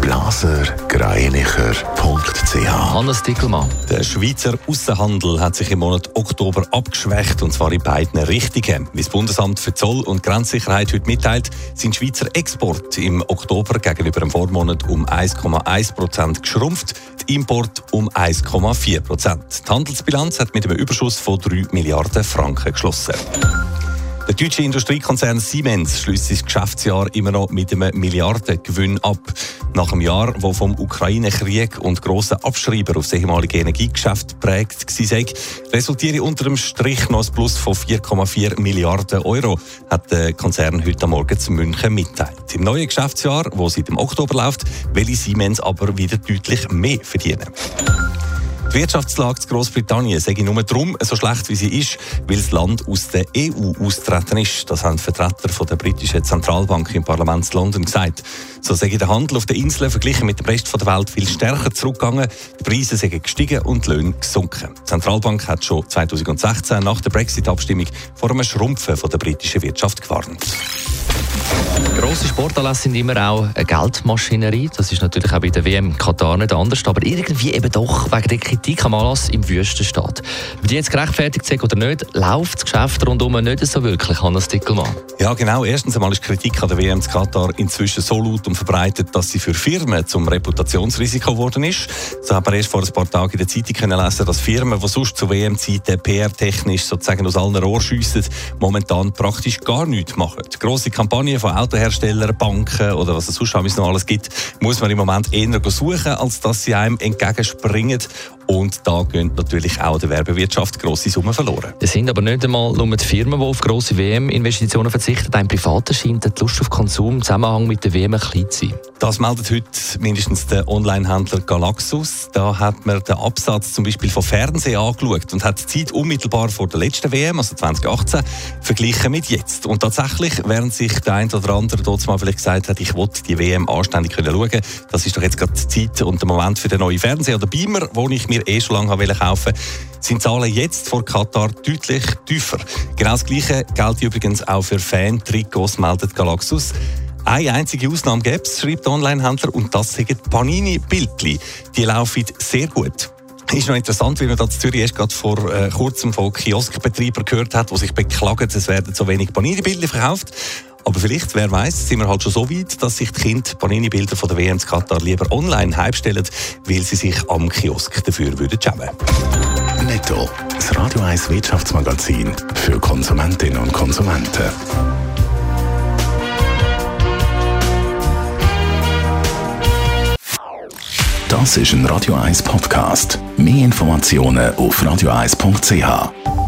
blasergreinicher.ch Hannes Dickelmann. Der Schweizer Außenhandel hat sich im Monat Oktober abgeschwächt, und zwar in beiden Richtungen. Wie das Bundesamt für Zoll- und Grenzsicherheit heute mitteilt, sind Schweizer Export im Oktober gegenüber dem Vormonat um 1,1 Prozent geschrumpft, die Import um 1,4 Prozent. Die Handelsbilanz hat mit einem Überschuss von 3 Milliarden Franken geschlossen. Der deutsche Industriekonzern Siemens schließt das Geschäftsjahr immer noch mit einem Milliardengewinn ab. Nach einem Jahr, wo vom Ukraine-Krieg und grossen Abschreiber auf das ehemalige Energiegeschäft prägt war, resultiert unter dem Strich noch ein Plus von 4,4 Milliarden Euro, hat der Konzern heute Morgen zu München mitteilt. Im neuen Geschäftsjahr, das seit dem Oktober läuft, will Siemens aber wieder deutlich mehr verdienen. Die Wirtschaftslage in Großbritannien sei nur darum so schlecht, wie sie ist, weil das Land aus der EU austreten ist. Das haben Vertreter von der britischen Zentralbank im Parlament London gesagt. So sei der Handel auf den Inseln verglichen mit dem Rest der Welt viel stärker zurückgegangen. Die Preise sind gestiegen und die Löhne gesunken. Die Zentralbank hat schon 2016 nach der Brexit-Abstimmung vor einem Schrumpfen der britischen Wirtschaft gewarnt. Grosse Sportanlässe sind immer auch eine Geldmaschinerie. Das ist natürlich auch bei der WM Katar nicht anders. Aber irgendwie eben doch wegen der Kritik am Anlass im Wüstenstaat. Ob die jetzt gerechtfertigt sind oder nicht, läuft das Geschäft rundum nicht so wirklich, Hannes Dickelmann. Ja, genau. Erstens einmal ist Kritik an der WM in Katar inzwischen so laut und verbreitet, dass sie für Firmen zum Reputationsrisiko geworden ist. So haben wir erst vor ein paar Tagen in der Zeitung können lesen, dass Firmen, die sonst zu WM-Zeiten PR-technisch sozusagen aus allen Rohren schiessen, momentan praktisch gar nichts machen. Grosse Kampagnen von Autoherstellern, Banken oder was es sonst noch alles gibt, muss man im Moment eher suchen, als dass sie einem entgegenspringen. Und da gehen natürlich auch der Werbewirtschaft grosse Summen verloren. Es sind aber nicht einmal nur die Firmen, die auf grosse WM-Investitionen verzichten. Ein Privater scheint die Lust auf Konsum im Zusammenhang mit der WM klein zu sein. Das meldet heute mindestens der Online-Händler Galaxus. Da hat man den Absatz zum Beispiel von Fernsehen angeschaut und hat die Zeit unmittelbar vor der letzten WM, also 2018, verglichen mit jetzt. Und tatsächlich, während sich der ein oder andere dort mal vielleicht gesagt hat, ich wollte die WM anständig können schauen, das ist doch jetzt gerade die Zeit und der Moment für den neuen Fernseher oder Beamer, den ich mir eh schon lange kaufen wollte, sind Zahlen jetzt vor Katar deutlich tiefer. Genau das Gleiche gilt übrigens auch für Fan-Trikots, meldet Galaxus. Eine einzige Ausnahme gäbe es, schreibt der Online-Händler, und das sind Panini-Bildchen. Die laufen sehr gut. Ist noch interessant, wie man da in Zürich erst gerade vor äh, kurzem von Kioskbetreibern gehört hat, die sich beklagen, es werden zu wenig Panini-Bilder verkauft. Aber vielleicht, wer weiß, sind wir halt schon so weit, dass sich die Kinder Panini-Bilder von der WM in Katar lieber online heimstellen, weil sie sich am Kiosk dafür würden schämen. Netto, das Radio 1 Wirtschaftsmagazin für Konsumentinnen und Konsumenten. Das ist ein Radio 1 Podcast. Mehr Informationen auf radio1.ch.